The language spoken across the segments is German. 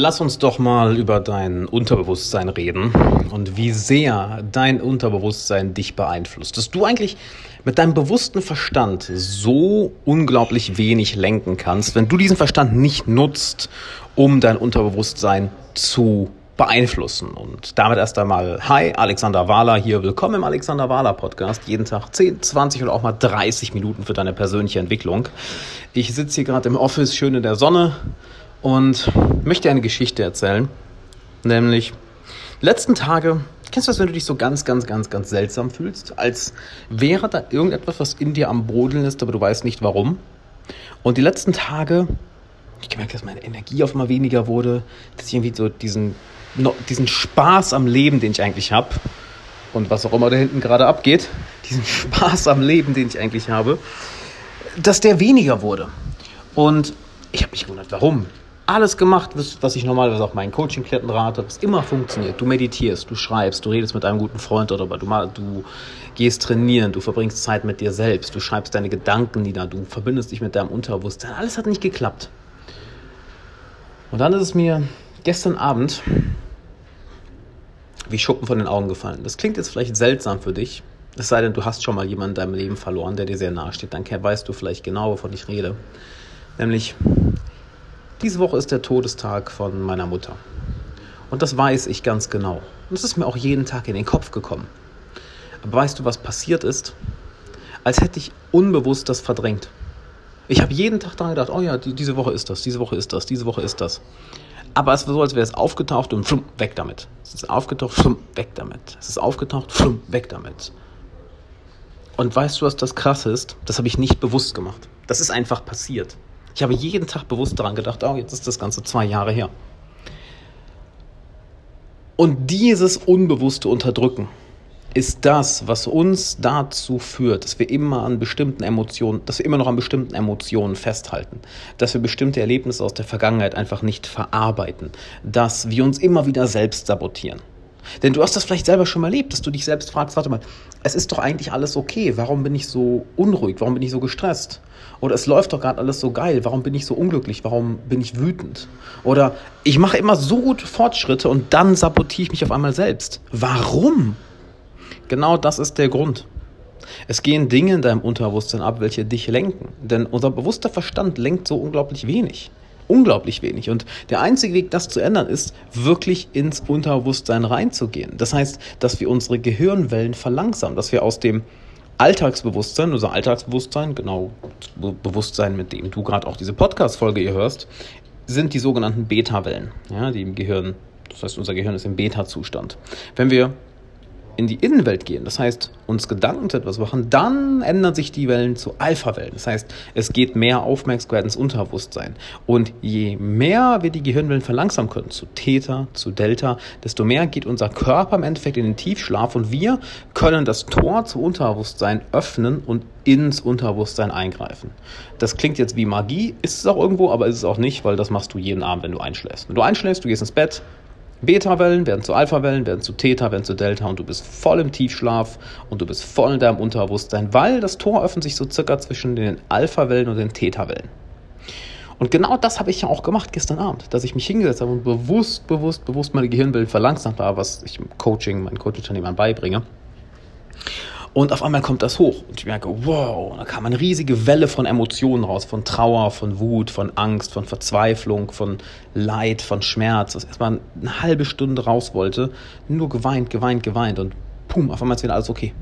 Lass uns doch mal über dein Unterbewusstsein reden und wie sehr dein Unterbewusstsein dich beeinflusst. Dass du eigentlich mit deinem bewussten Verstand so unglaublich wenig lenken kannst, wenn du diesen Verstand nicht nutzt, um dein Unterbewusstsein zu beeinflussen. Und damit erst einmal, hi, Alexander Wahler hier, willkommen im Alexander Wahler Podcast. Jeden Tag 10, 20 oder auch mal 30 Minuten für deine persönliche Entwicklung. Ich sitze hier gerade im Office, schön in der Sonne und möchte eine Geschichte erzählen. Nämlich, die letzten Tage, kennst du das, wenn du dich so ganz, ganz, ganz, ganz seltsam fühlst? Als wäre da irgendetwas, was in dir am Brodeln ist, aber du weißt nicht warum. Und die letzten Tage, ich gemerkt, dass meine Energie auf einmal weniger wurde, dass ich irgendwie so diesen, diesen Spaß am Leben, den ich eigentlich habe, und was auch immer da hinten gerade abgeht, diesen Spaß am Leben, den ich eigentlich habe, dass der weniger wurde. Und ich habe mich gewundert, warum alles gemacht, was ich normalerweise auch meinen Coaching-Klienten rate, was immer funktioniert. Du meditierst, du schreibst, du redest mit einem guten Freund darüber, du, du gehst trainieren, du verbringst Zeit mit dir selbst, du schreibst deine Gedanken nieder, du verbindest dich mit deinem Unterbewusstsein. Alles hat nicht geklappt. Und dann ist es mir gestern Abend wie Schuppen von den Augen gefallen. Das klingt jetzt vielleicht seltsam für dich, es sei denn, du hast schon mal jemanden in deinem Leben verloren, der dir sehr nahe steht. Dann weißt du vielleicht genau, wovon ich rede. Nämlich diese Woche ist der Todestag von meiner Mutter. Und das weiß ich ganz genau. Und es ist mir auch jeden Tag in den Kopf gekommen. Aber weißt du, was passiert ist? Als hätte ich unbewusst das verdrängt. Ich habe jeden Tag daran gedacht, oh ja, die, diese Woche ist das, diese Woche ist das, diese Woche ist das. Aber es war so, als wäre es aufgetaucht und flumm, weg damit. Es ist aufgetaucht, flumm, weg damit. Es ist aufgetaucht, flumm, weg damit. Und weißt du, was das Krasse ist? Das habe ich nicht bewusst gemacht. Das ist einfach passiert. Ich habe jeden Tag bewusst daran gedacht, oh, jetzt ist das Ganze zwei Jahre her. Und dieses unbewusste Unterdrücken ist das, was uns dazu führt, dass wir immer an bestimmten Emotionen, dass wir immer noch an bestimmten Emotionen festhalten, dass wir bestimmte Erlebnisse aus der Vergangenheit einfach nicht verarbeiten, dass wir uns immer wieder selbst sabotieren. Denn du hast das vielleicht selber schon mal erlebt, dass du dich selbst fragst, warte mal, es ist doch eigentlich alles okay, warum bin ich so unruhig, warum bin ich so gestresst? Oder es läuft doch gerade alles so geil, warum bin ich so unglücklich, warum bin ich wütend? Oder ich mache immer so gut Fortschritte und dann sabotiere ich mich auf einmal selbst. Warum? Genau das ist der Grund. Es gehen Dinge in deinem Unterbewusstsein ab, welche dich lenken. Denn unser bewusster Verstand lenkt so unglaublich wenig unglaublich wenig. Und der einzige Weg, das zu ändern, ist, wirklich ins Unterbewusstsein reinzugehen. Das heißt, dass wir unsere Gehirnwellen verlangsamen, dass wir aus dem Alltagsbewusstsein, unser Alltagsbewusstsein, genau Bewusstsein, mit dem du gerade auch diese Podcast-Folge hier hörst, sind die sogenannten Beta-Wellen, ja, die im Gehirn, das heißt, unser Gehirn ist im Beta-Zustand. Wenn wir in die Innenwelt gehen, das heißt, uns Gedanken zu etwas machen, dann ändern sich die Wellen zu Alpha-Wellen. Das heißt, es geht mehr Aufmerksamkeit ins Unterbewusstsein. Und je mehr wir die Gehirnwellen verlangsamen können, zu Theta, zu Delta, desto mehr geht unser Körper im Endeffekt in den Tiefschlaf und wir können das Tor zum Unterbewusstsein öffnen und ins Unterbewusstsein eingreifen. Das klingt jetzt wie Magie, ist es auch irgendwo, aber ist es auch nicht, weil das machst du jeden Abend, wenn du einschläfst. Wenn du einschläfst, du gehst ins Bett, Beta-Wellen werden zu Alpha-Wellen, werden zu Theta, werden zu Delta und du bist voll im Tiefschlaf und du bist voll in deinem Unterbewusstsein, weil das Tor öffnet sich so circa zwischen den Alpha-Wellen und den Theta-Wellen. Und genau das habe ich ja auch gemacht gestern Abend, dass ich mich hingesetzt habe und bewusst, bewusst, bewusst meine Gehirnwellen verlangsamt habe, was ich im Coaching, meinen Coaching-Unternehmern beibringe. Und auf einmal kommt das hoch und ich merke, wow, da kam eine riesige Welle von Emotionen raus, von Trauer, von Wut, von Angst, von Verzweiflung, von Leid, von Schmerz, was erstmal eine halbe Stunde raus wollte, nur geweint, geweint, geweint und pum, auf einmal ist wieder alles okay.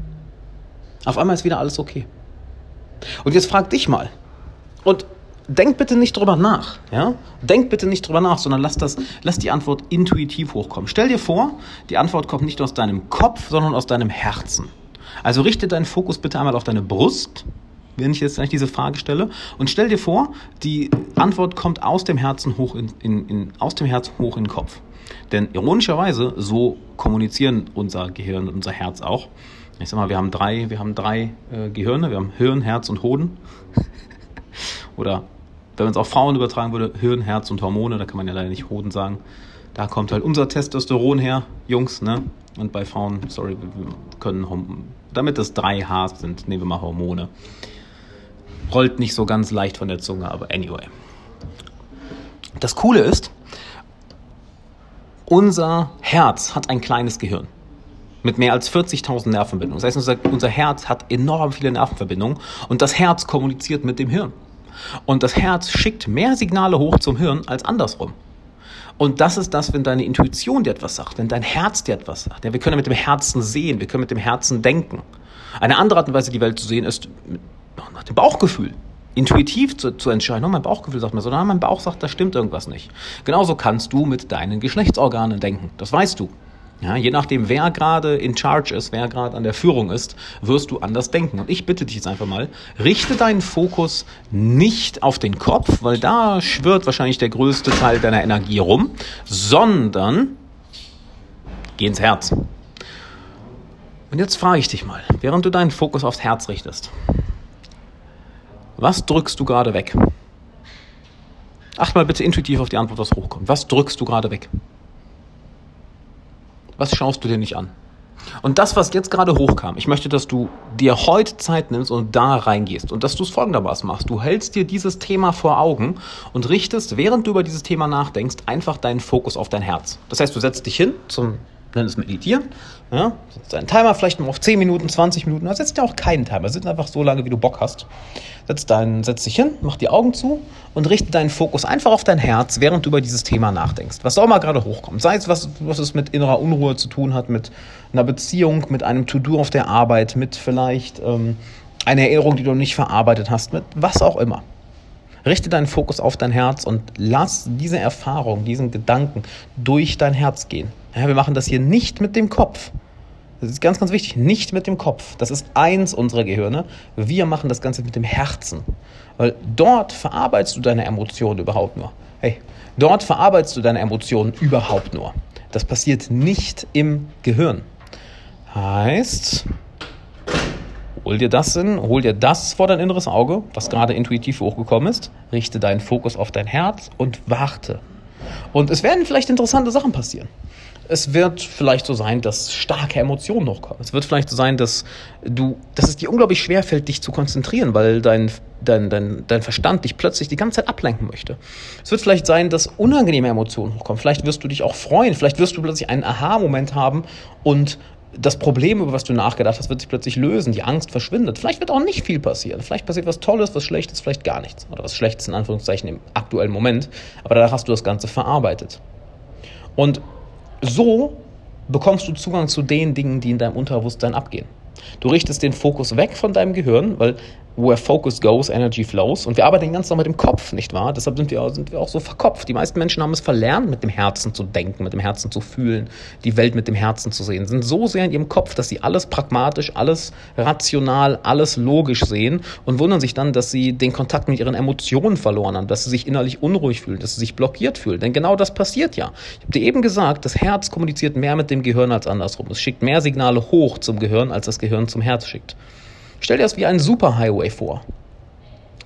Auf einmal ist wieder alles okay. Und jetzt frag dich mal. Und denk bitte nicht drüber nach, ja? Denk bitte nicht drüber nach, sondern lass das, lass die Antwort intuitiv hochkommen. Stell dir vor, die Antwort kommt nicht aus deinem Kopf, sondern aus deinem Herzen. Also richte deinen Fokus bitte einmal auf deine Brust, wenn ich jetzt gleich diese Frage stelle, und stell dir vor, die Antwort kommt aus dem Herzen hoch in, in, in, aus dem Herz hoch in den Kopf. Denn ironischerweise, so kommunizieren unser Gehirn und unser Herz auch. Ich sag mal, wir haben drei, wir haben drei äh, Gehirne, wir haben Hirn, Herz und Hoden. Oder wenn man es auf Frauen übertragen würde, Hirn, Herz und Hormone, da kann man ja leider nicht Hoden sagen. Da kommt halt unser Testosteron her, Jungs, ne? Und bei Frauen, sorry, wir können damit es drei Hs sind, nehmen wir mal Hormone. Rollt nicht so ganz leicht von der Zunge, aber anyway. Das Coole ist, Unser Herz hat ein kleines Gehirn mit mehr als 40.000 Nervenverbindungen. Das heißt, unser Herz hat enorm viele Nervenverbindungen und das Herz kommuniziert mit dem Hirn. Und das Herz schickt mehr Signale hoch zum Hirn als andersrum. Und das ist das, wenn deine Intuition dir etwas sagt, wenn dein Herz dir etwas sagt. Ja, wir können mit dem Herzen sehen, wir können mit dem Herzen denken. Eine andere Art und Weise, die Welt zu sehen, ist nach dem Bauchgefühl. Intuitiv zu, zu entscheiden, oh, mein Bauchgefühl sagt mir so, nein, mein Bauch sagt, da stimmt irgendwas nicht. Genauso kannst du mit deinen Geschlechtsorganen denken. Das weißt du. Ja, je nachdem, wer gerade in charge ist, wer gerade an der Führung ist, wirst du anders denken. Und ich bitte dich jetzt einfach mal, richte deinen Fokus nicht auf den Kopf, weil da schwirrt wahrscheinlich der größte Teil deiner Energie rum, sondern geh ins Herz. Und jetzt frage ich dich mal, während du deinen Fokus aufs Herz richtest, was drückst du gerade weg? Acht mal bitte intuitiv auf die Antwort, was hochkommt. Was drückst du gerade weg? Was schaust du dir nicht an? Und das, was jetzt gerade hochkam, ich möchte, dass du dir heute Zeit nimmst und da reingehst und dass du es folgendermaßen machst. Du hältst dir dieses Thema vor Augen und richtest, während du über dieses Thema nachdenkst, einfach deinen Fokus auf dein Herz. Das heißt, du setzt dich hin zum nenn es Meditieren. Ja, setzt deinen Timer vielleicht mal auf 10 Minuten, 20 Minuten, oder setzt dir auch keinen Timer, setzt einfach so lange, wie du Bock hast. Setz, dein, setz dich hin, mach die Augen zu und richte deinen Fokus einfach auf dein Herz, während du über dieses Thema nachdenkst. Was auch mal gerade hochkommt. Sei es, was, was es mit innerer Unruhe zu tun hat, mit einer Beziehung, mit einem To-Do auf der Arbeit, mit vielleicht ähm, einer Erinnerung, die du nicht verarbeitet hast, mit was auch immer. Richte deinen Fokus auf dein Herz und lass diese Erfahrung, diesen Gedanken durch dein Herz gehen. Ja, wir machen das hier nicht mit dem Kopf. Das ist ganz, ganz wichtig. Nicht mit dem Kopf. Das ist eins unserer Gehirne. Wir machen das Ganze mit dem Herzen. Weil dort verarbeitest du deine Emotionen überhaupt nur. Hey, dort verarbeitest du deine Emotionen überhaupt nur. Das passiert nicht im Gehirn. Heißt, Hol dir das in, hol dir das vor dein inneres Auge, was gerade intuitiv hochgekommen ist, richte deinen Fokus auf dein Herz und warte. Und es werden vielleicht interessante Sachen passieren. Es wird vielleicht so sein, dass starke Emotionen hochkommen. Es wird vielleicht so sein, dass du, dass es dir unglaublich schwer fällt, dich zu konzentrieren, weil dein, dein, dein, dein Verstand dich plötzlich die ganze Zeit ablenken möchte. Es wird vielleicht sein, dass unangenehme Emotionen hochkommen. Vielleicht wirst du dich auch freuen. Vielleicht wirst du plötzlich einen Aha-Moment haben und das Problem, über was du nachgedacht hast, wird sich plötzlich lösen. Die Angst verschwindet. Vielleicht wird auch nicht viel passieren. Vielleicht passiert was Tolles, was Schlechtes, vielleicht gar nichts. Oder was Schlechtes in Anführungszeichen im aktuellen Moment. Aber danach hast du das Ganze verarbeitet. Und so bekommst du Zugang zu den Dingen, die in deinem Unterbewusstsein abgehen. Du richtest den Fokus weg von deinem Gehirn, weil where focus goes, energy flows. Und wir arbeiten ganz noch mit dem Kopf, nicht wahr? Deshalb sind wir, sind wir auch so verkopft. Die meisten Menschen haben es verlernt, mit dem Herzen zu denken, mit dem Herzen zu fühlen, die Welt mit dem Herzen zu sehen. Sind so sehr in ihrem Kopf, dass sie alles pragmatisch, alles rational, alles logisch sehen und wundern sich dann, dass sie den Kontakt mit ihren Emotionen verloren haben, dass sie sich innerlich unruhig fühlen, dass sie sich blockiert fühlen. Denn genau das passiert ja. Ich habe dir eben gesagt, das Herz kommuniziert mehr mit dem Gehirn als andersrum. Es schickt mehr Signale hoch zum Gehirn, als das Gehirn zum Herz schickt. Stell dir das wie einen Superhighway vor.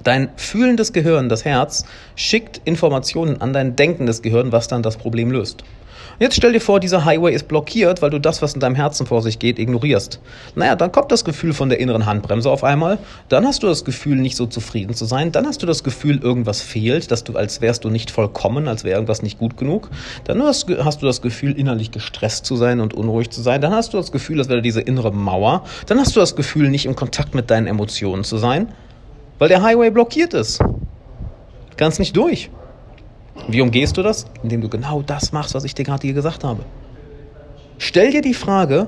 Dein fühlendes Gehirn, das Herz, schickt Informationen an dein denkendes Gehirn, was dann das Problem löst. Jetzt stell dir vor, dieser Highway ist blockiert, weil du das, was in deinem Herzen vor sich geht, ignorierst. Naja, dann kommt das Gefühl von der inneren Handbremse auf einmal. Dann hast du das Gefühl, nicht so zufrieden zu sein. Dann hast du das Gefühl, irgendwas fehlt, dass du, als wärst du nicht vollkommen, als wäre irgendwas nicht gut genug. Dann hast, hast du das Gefühl, innerlich gestresst zu sein und unruhig zu sein. Dann hast du das Gefühl, als wäre diese innere Mauer. Dann hast du das Gefühl, nicht im Kontakt mit deinen Emotionen zu sein, weil der Highway blockiert ist. Kannst nicht durch. Wie umgehst du das? Indem du genau das machst, was ich dir gerade hier gesagt habe. Stell dir die Frage,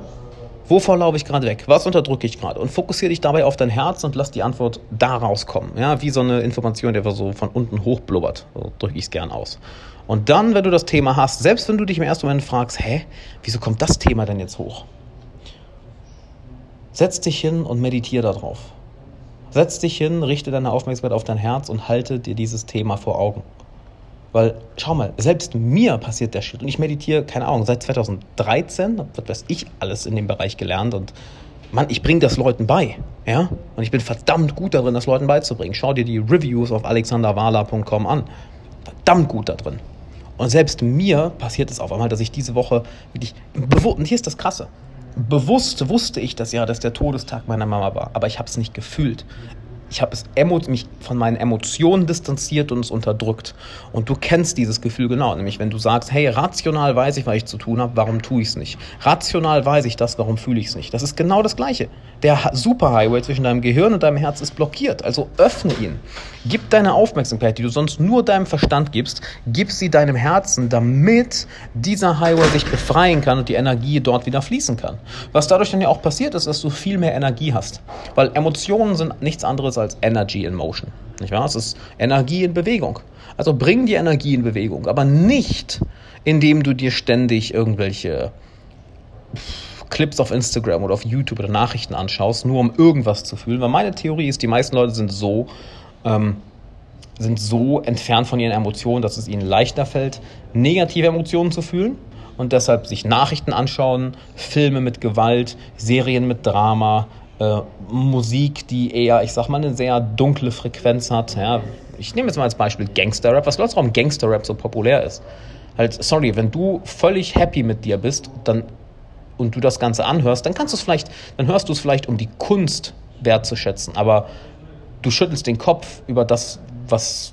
wovor laufe ich gerade weg? Was unterdrücke ich gerade? Und fokussiere dich dabei auf dein Herz und lass die Antwort da rauskommen. Ja, wie so eine Information, die einfach so von unten hochblubbert. So drücke ich es gern aus. Und dann, wenn du das Thema hast, selbst wenn du dich im ersten Moment fragst, hä, wieso kommt das Thema denn jetzt hoch? Setz dich hin und meditiere darauf. Setz dich hin, richte deine Aufmerksamkeit auf dein Herz und halte dir dieses Thema vor Augen. Weil, schau mal, selbst mir passiert der Shit. Und ich meditiere, keine Ahnung, seit 2013, was weiß ich, alles in dem Bereich gelernt. Und Mann, ich bringe das Leuten bei. Ja? Und ich bin verdammt gut darin, das Leuten beizubringen. Schau dir die Reviews auf alexanderwala.com an. Verdammt gut da drin. Und selbst mir passiert es auf einmal, dass ich diese Woche wirklich bewusst, und hier ist das Krasse, bewusst wusste ich das ja, dass der Todestag meiner Mama war, aber ich habe es nicht gefühlt Ich habe mich von meinen Emotionen distanziert und es unterdrückt. Und du kennst dieses Gefühl genau, nämlich wenn du sagst, hey, rational weiß ich, was ich zu tun habe, warum tue ich es nicht? Rational weiß ich das, warum fühle ich es nicht? Das ist genau das Gleiche. Der Superhighway zwischen deinem Gehirn und deinem Herz ist blockiert, also öffne ihn. Gib deine Aufmerksamkeit, die du sonst nur deinem Verstand gibst, gib sie deinem Herzen, damit dieser Highway sich befreien kann und die Energie dort wieder fließen kann. Was dadurch dann ja auch passiert ist, dass du viel mehr Energie hast. Weil Emotionen sind nichts anderes als Energy in Motion. Nicht wahr? Es ist Energie in Bewegung. Also bring die Energie in Bewegung, aber nicht, indem du dir ständig irgendwelche Clips auf Instagram oder auf YouTube oder Nachrichten anschaust, nur um irgendwas zu fühlen. Weil meine Theorie ist, die meisten Leute sind so, ähm, sind so entfernt von ihren Emotionen, dass es ihnen leichter fällt, negative Emotionen zu fühlen und deshalb sich Nachrichten anschauen, Filme mit Gewalt, Serien mit Drama, äh, Musik, die eher, ich sag mal, eine sehr dunkle Frequenz hat. Ja. Ich nehme jetzt mal als Beispiel Gangster-Rap. Was glaubst du, warum Gangster-Rap so populär ist? Halt, sorry, wenn du völlig happy mit dir bist dann, und du das Ganze anhörst, dann kannst du es vielleicht, dann hörst du es vielleicht, um die Kunst wertzuschätzen. Aber du schüttelst den Kopf über das, was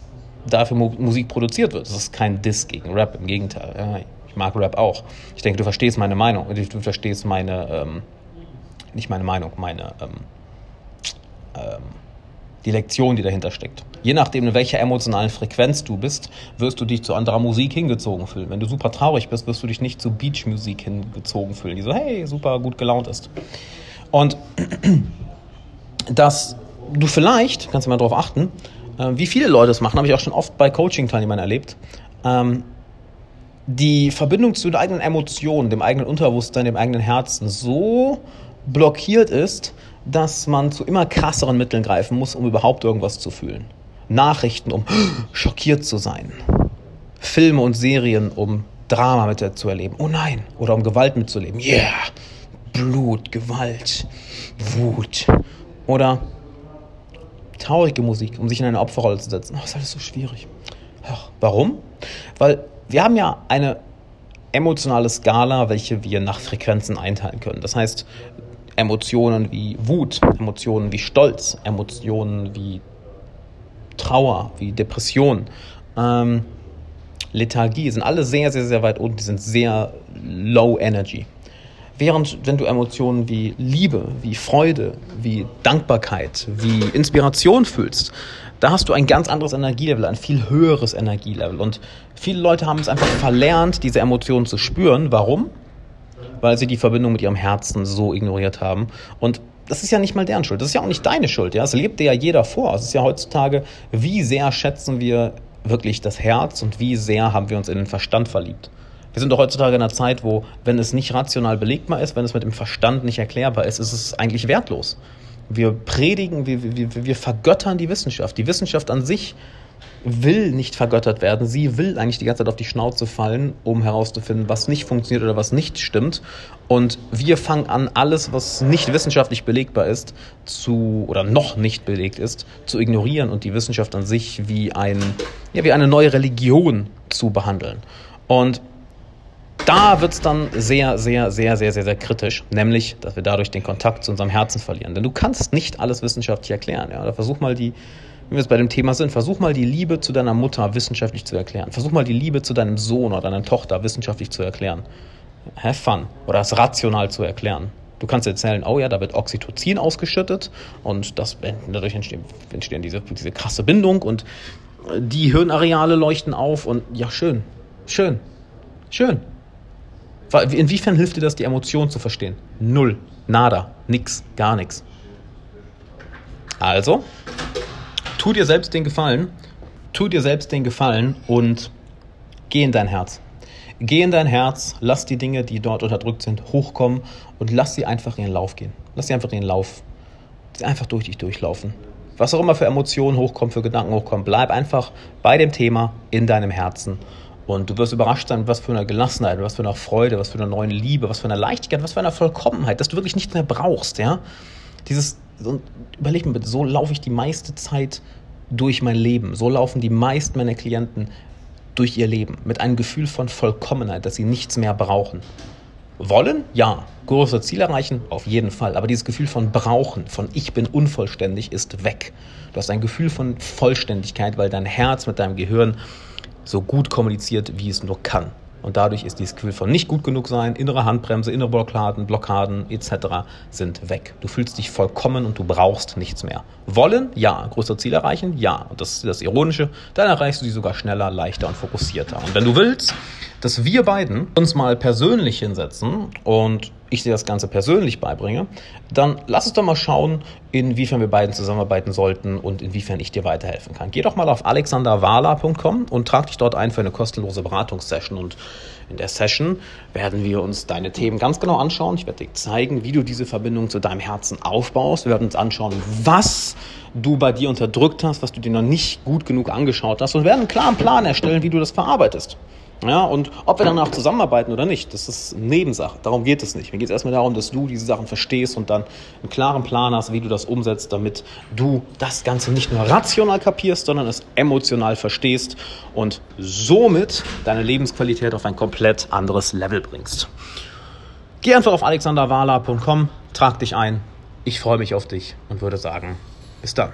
da für Musik produziert wird. Das ist kein Diss gegen Rap, im Gegenteil. Ja, ich mag Rap auch. Ich denke, du verstehst meine Meinung, du verstehst meine, ähm, nicht meine Meinung, meine, ähm, ähm, die Lektion, die dahinter steckt. Je nachdem, in welcher emotionalen Frequenz du bist, wirst du dich zu anderer Musik hingezogen fühlen. Wenn du super traurig bist, wirst du dich nicht zu Beach-Musik hingezogen fühlen, die so, hey, super gut gelaunt ist. Und dass du vielleicht, kannst du mal darauf achten, äh, wie viele Leute es machen, habe ich auch schon oft bei Coaching-Teilnehmern erlebt, ähm, die Verbindung zu den eigenen Emotionen, dem eigenen Unterbewusstsein, dem eigenen Herzen so blockiert ist, dass man zu immer krasseren Mitteln greifen muss, um überhaupt irgendwas zu fühlen. Nachrichten, um schockiert zu sein. Filme und Serien, um Drama mit zu erleben. Oh nein. Oder um Gewalt mitzuleben. Yeah. Blut, Gewalt, Wut. Oder traurige Musik, um sich in eine Opferrolle zu setzen. Oh, ist alles so schwierig. Ach, warum? Weil wir haben ja eine emotionale Skala, welche wir nach Frequenzen einteilen können. Das heißt, Emotionen wie Wut, Emotionen wie Stolz, Emotionen wie Trauer, wie Depression, ähm, Lethargie sind alle sehr, sehr, sehr weit unten. Die sind sehr low energy. Während wenn du Emotionen wie Liebe, wie Freude, wie Dankbarkeit, wie Inspiration fühlst, da hast du ein ganz anderes Energielevel, ein viel höheres Energielevel. Und viele Leute haben es einfach verlernt, diese Emotionen zu spüren. Warum? Weil sie die Verbindung mit ihrem Herzen so ignoriert haben. Und das ist ja nicht mal deren Schuld. Das ist ja auch nicht deine Schuld. Ja? Es lebt dir ja jeder vor. Es ist ja heutzutage, wie sehr schätzen wir wirklich das Herz und wie sehr haben wir uns in den Verstand verliebt. Wir sind doch heutzutage in einer Zeit, wo, wenn es nicht rational belegbar ist, wenn es mit dem Verstand nicht erklärbar ist, ist es eigentlich wertlos. Wir predigen, wir, wir, wir vergöttern die Wissenschaft. Die Wissenschaft an sich will nicht vergöttert werden. Sie will eigentlich die ganze Zeit auf die Schnauze fallen, um herauszufinden, was nicht funktioniert oder was nicht stimmt. Und wir fangen an, alles, was nicht wissenschaftlich belegbar ist, zu oder noch nicht belegt ist, zu ignorieren und die Wissenschaft an sich wie ein ja wie eine neue Religion zu behandeln. Und da wird es dann sehr, sehr, sehr, sehr, sehr, sehr kritisch, nämlich, dass wir dadurch den Kontakt zu unserem Herzen verlieren. Denn du kannst nicht alles wissenschaftlich erklären. Ja? Da versuch mal die, wenn wir jetzt bei dem Thema sind, versuch mal die Liebe zu deiner Mutter wissenschaftlich zu erklären. Versuch mal die Liebe zu deinem Sohn oder deiner Tochter wissenschaftlich zu erklären. Have fun. Oder es rational zu erklären. Du kannst erzählen, oh ja, da wird Oxytocin ausgeschüttet und das, dadurch entstehen, entstehen diese, diese krasse Bindung und die Hirnareale leuchten auf und ja, schön, schön, schön. Inwiefern hilft dir das, die Emotion zu verstehen? Null. Nada. Nix. Gar nichts. Also, tu dir selbst den Gefallen, tu dir selbst den Gefallen und geh in dein Herz. Geh in dein Herz, lass die Dinge, die dort unterdrückt sind, hochkommen und lass sie einfach ihren Lauf gehen. Lass sie einfach ihren Lauf, sie einfach durch dich durchlaufen. Was auch immer für Emotionen hochkommen, für Gedanken hochkommen, bleib einfach bei dem Thema in deinem Herzen und du wirst überrascht sein, was für eine Gelassenheit, was für eine Freude, was für eine neue Liebe, was für eine Leichtigkeit, was für eine Vollkommenheit, dass du wirklich nichts mehr brauchst, ja. Dieses, so, überleg mir bitte, so laufe ich die meiste Zeit durch mein Leben. So laufen die meisten meiner Klienten durch ihr Leben. Mit einem Gefühl von Vollkommenheit, dass sie nichts mehr brauchen. Wollen? Ja. Größere Ziele erreichen? Auf jeden Fall. Aber dieses Gefühl von Brauchen, von ich bin unvollständig, ist weg. Du hast ein Gefühl von Vollständigkeit, weil dein Herz mit deinem Gehirn so gut kommuniziert, wie es nur kann. Und dadurch ist dieses Gefühl von nicht gut genug sein, innere Handbremse, innere Blockaden, Blockaden etc. sind weg. Du fühlst dich vollkommen und du brauchst nichts mehr. Wollen? Ja. Größere Ziele erreichen? Ja. Und das ist das Ironische. Dann erreichst du sie sogar schneller, leichter und fokussierter. Und wenn du willst, dass wir beiden uns mal persönlich hinsetzen und ich dir das Ganze persönlich beibringe, dann lass uns doch mal schauen, inwiefern wir beiden zusammenarbeiten sollten und inwiefern ich dir weiterhelfen kann. Geh doch mal auf alexanderwala.com und trag dich dort ein für eine kostenlose Beratungssession. Und in der Session werden wir uns deine Themen ganz genau anschauen. Ich werde dir zeigen, wie du diese Verbindung zu deinem Herzen aufbaust. Wir werden uns anschauen, was du bei dir unterdrückt hast, was du dir noch nicht gut genug angeschaut hast und werden einen klaren Plan erstellen, wie du das verarbeitest. Ja, und ob wir danach zusammenarbeiten oder nicht, das ist Nebensache. Darum geht es nicht. Mir geht es erstmal darum, dass du diese Sachen verstehst und dann einen klaren Plan hast, wie du das umsetzt, damit du das Ganze nicht nur rational kapierst, sondern es emotional verstehst und somit deine Lebensqualität auf ein komplett anderes Level bringst. Geh einfach auf alexanderwala.com, trag dich ein. Ich freue mich auf dich und würde sagen, bis dann.